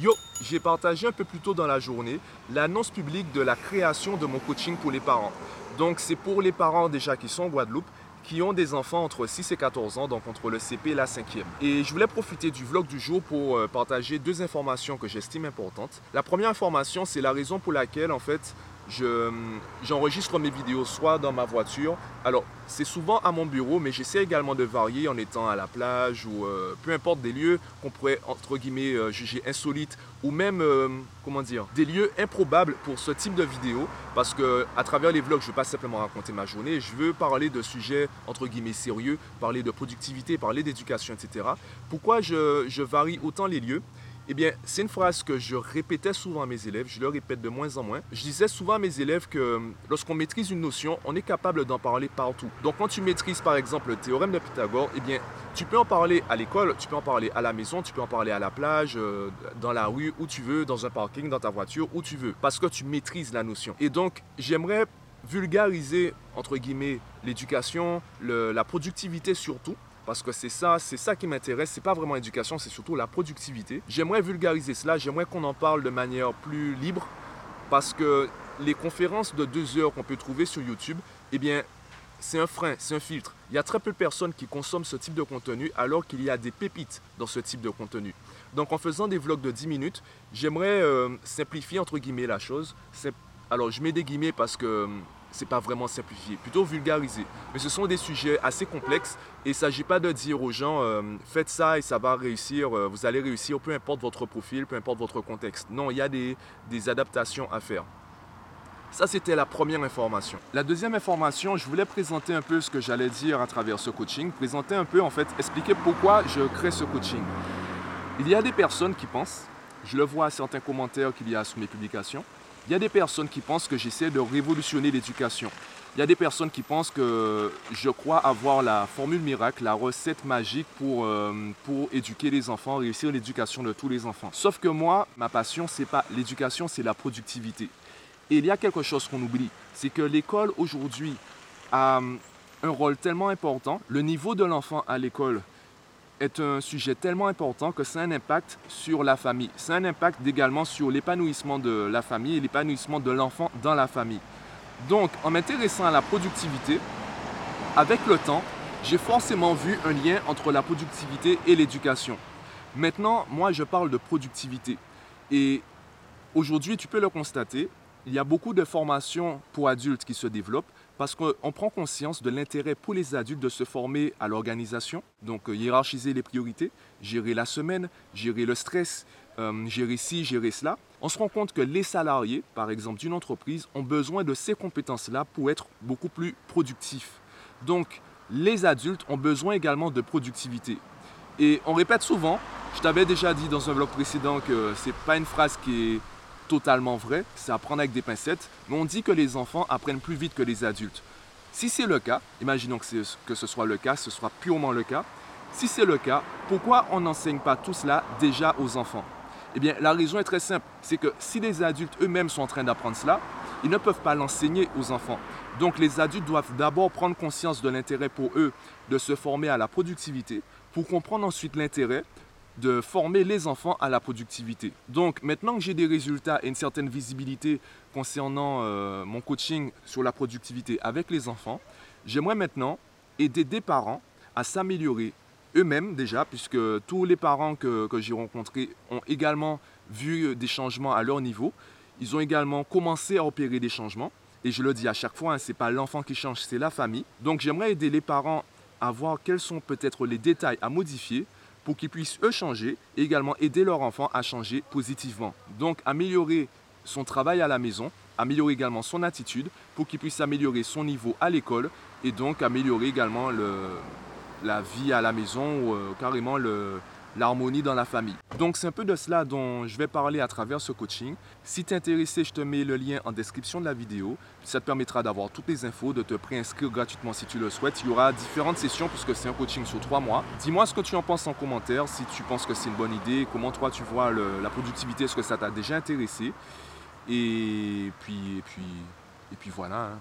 Yo, j'ai partagé un peu plus tôt dans la journée l'annonce publique de la création de mon coaching pour les parents. Donc c'est pour les parents déjà qui sont en Guadeloupe, qui ont des enfants entre 6 et 14 ans, donc entre le CP et la 5e. Et je voulais profiter du vlog du jour pour euh, partager deux informations que j'estime importantes. La première information, c'est la raison pour laquelle en fait j'enregistre mes vidéos soit dans ma voiture. Alors, c'est souvent à mon bureau, mais j'essaie également de varier en étant à la plage ou euh, peu importe des lieux qu'on pourrait, entre guillemets, euh, juger insolites ou même, euh, comment dire, des lieux improbables pour ce type de vidéo. Parce que à travers les vlogs, je ne veux pas simplement raconter ma journée, je veux parler de sujets, entre guillemets, sérieux, parler de productivité, parler d'éducation, etc. Pourquoi je varie autant les lieux? Eh bien, c'est une phrase que je répétais souvent à mes élèves, je le répète de moins en moins. Je disais souvent à mes élèves que euh, lorsqu'on maîtrise une notion, on est capable d'en parler partout. Donc quand tu maîtrises par exemple le théorème de Pythagore, eh bien, tu peux en parler à l'école, tu peux en parler à la maison, tu peux en parler à la plage, euh, dans la rue, où tu veux, dans un parking, dans ta voiture, où tu veux, parce que tu maîtrises la notion. Et donc, j'aimerais vulgariser, entre guillemets, l'éducation, la productivité surtout, parce que c'est ça, c'est ça qui m'intéresse. C'est pas vraiment l'éducation, c'est surtout la productivité. J'aimerais vulgariser cela. J'aimerais qu'on en parle de manière plus libre, parce que les conférences de deux heures qu'on peut trouver sur YouTube, eh bien, c'est un frein, c'est un filtre. Il y a très peu de personnes qui consomment ce type de contenu alors qu'il y a des pépites dans ce type de contenu. Donc en faisant des vlogs de 10 minutes, j'aimerais euh, simplifier entre guillemets la chose. Alors je mets des guillemets parce que c'est pas vraiment simplifié, plutôt vulgarisé. Mais ce sont des sujets assez complexes et il ne s'agit pas de dire aux gens euh, faites ça et ça va réussir, euh, vous allez réussir, peu importe votre profil, peu importe votre contexte. Non, il y a des, des adaptations à faire. Ça, c'était la première information. La deuxième information, je voulais présenter un peu ce que j'allais dire à travers ce coaching, présenter un peu, en fait, expliquer pourquoi je crée ce coaching. Il y a des personnes qui pensent, je le vois à certains commentaires qu'il y a sous mes publications, il y a des personnes qui pensent que j'essaie de révolutionner l'éducation. Il y a des personnes qui pensent que je crois avoir la formule miracle, la recette magique pour, euh, pour éduquer les enfants, réussir l'éducation de tous les enfants. Sauf que moi, ma passion, c'est pas l'éducation, c'est la productivité. Et il y a quelque chose qu'on oublie, c'est que l'école aujourd'hui a un rôle tellement important. Le niveau de l'enfant à l'école est un sujet tellement important que c'est un impact sur la famille. C'est un impact également sur l'épanouissement de la famille et l'épanouissement de l'enfant dans la famille. Donc, en m'intéressant à la productivité, avec le temps, j'ai forcément vu un lien entre la productivité et l'éducation. Maintenant, moi, je parle de productivité. Et aujourd'hui, tu peux le constater, il y a beaucoup de formations pour adultes qui se développent parce qu'on prend conscience de l'intérêt pour les adultes de se former à l'organisation, donc euh, hiérarchiser les priorités, gérer la semaine, gérer le stress, euh, gérer ci, gérer cela. On se rend compte que les salariés, par exemple d'une entreprise, ont besoin de ces compétences-là pour être beaucoup plus productifs. Donc, les adultes ont besoin également de productivité. Et on répète souvent, je t'avais déjà dit dans un vlog précédent que ce n'est pas une phrase qui est totalement vrai, c'est à prendre avec des pincettes, mais on dit que les enfants apprennent plus vite que les adultes. Si c'est le cas, imaginons que, que ce soit le cas, ce sera purement le cas, si c'est le cas, pourquoi on n'enseigne pas tout cela déjà aux enfants? Eh bien, la raison est très simple, c'est que si les adultes eux-mêmes sont en train d'apprendre cela, ils ne peuvent pas l'enseigner aux enfants. Donc les adultes doivent d'abord prendre conscience de l'intérêt pour eux de se former à la productivité, pour comprendre ensuite l'intérêt de former les enfants à la productivité. Donc maintenant que j'ai des résultats et une certaine visibilité concernant euh, mon coaching sur la productivité avec les enfants, j'aimerais maintenant aider des parents à s'améliorer eux-mêmes déjà, puisque tous les parents que, j'ai rencontrés ont également vu des changements à leur niveau. Ils ont également commencé à opérer des changements. Et je le dis à chaque fois, hein, ce n'est pas l'enfant qui change, c'est la famille. Donc j'aimerais aider les parents à voir quels sont peut-être les détails à modifier pour qu'ils puissent eux changer et également aider leur enfant à changer positivement. Donc améliorer son travail à la maison, améliorer également son attitude pour qu'il puisse améliorer son niveau à l'école et donc améliorer également la vie à la maison ou euh, carrément le, l'harmonie dans la famille. Donc c'est un peu de cela dont je vais parler à travers ce coaching. Si tu es intéressé, je te mets le lien en description de la vidéo. Ça te permettra d'avoir toutes les infos, de te préinscrire gratuitement si tu le souhaites. Il y aura différentes sessions puisque c'est un coaching sur trois mois. Dis-moi ce que tu en penses en commentaire, si tu penses que c'est une bonne idée, comment toi tu vois la productivité, est-ce que ça t'a déjà intéressé? Et puis, et puis, et puis voilà. Hein.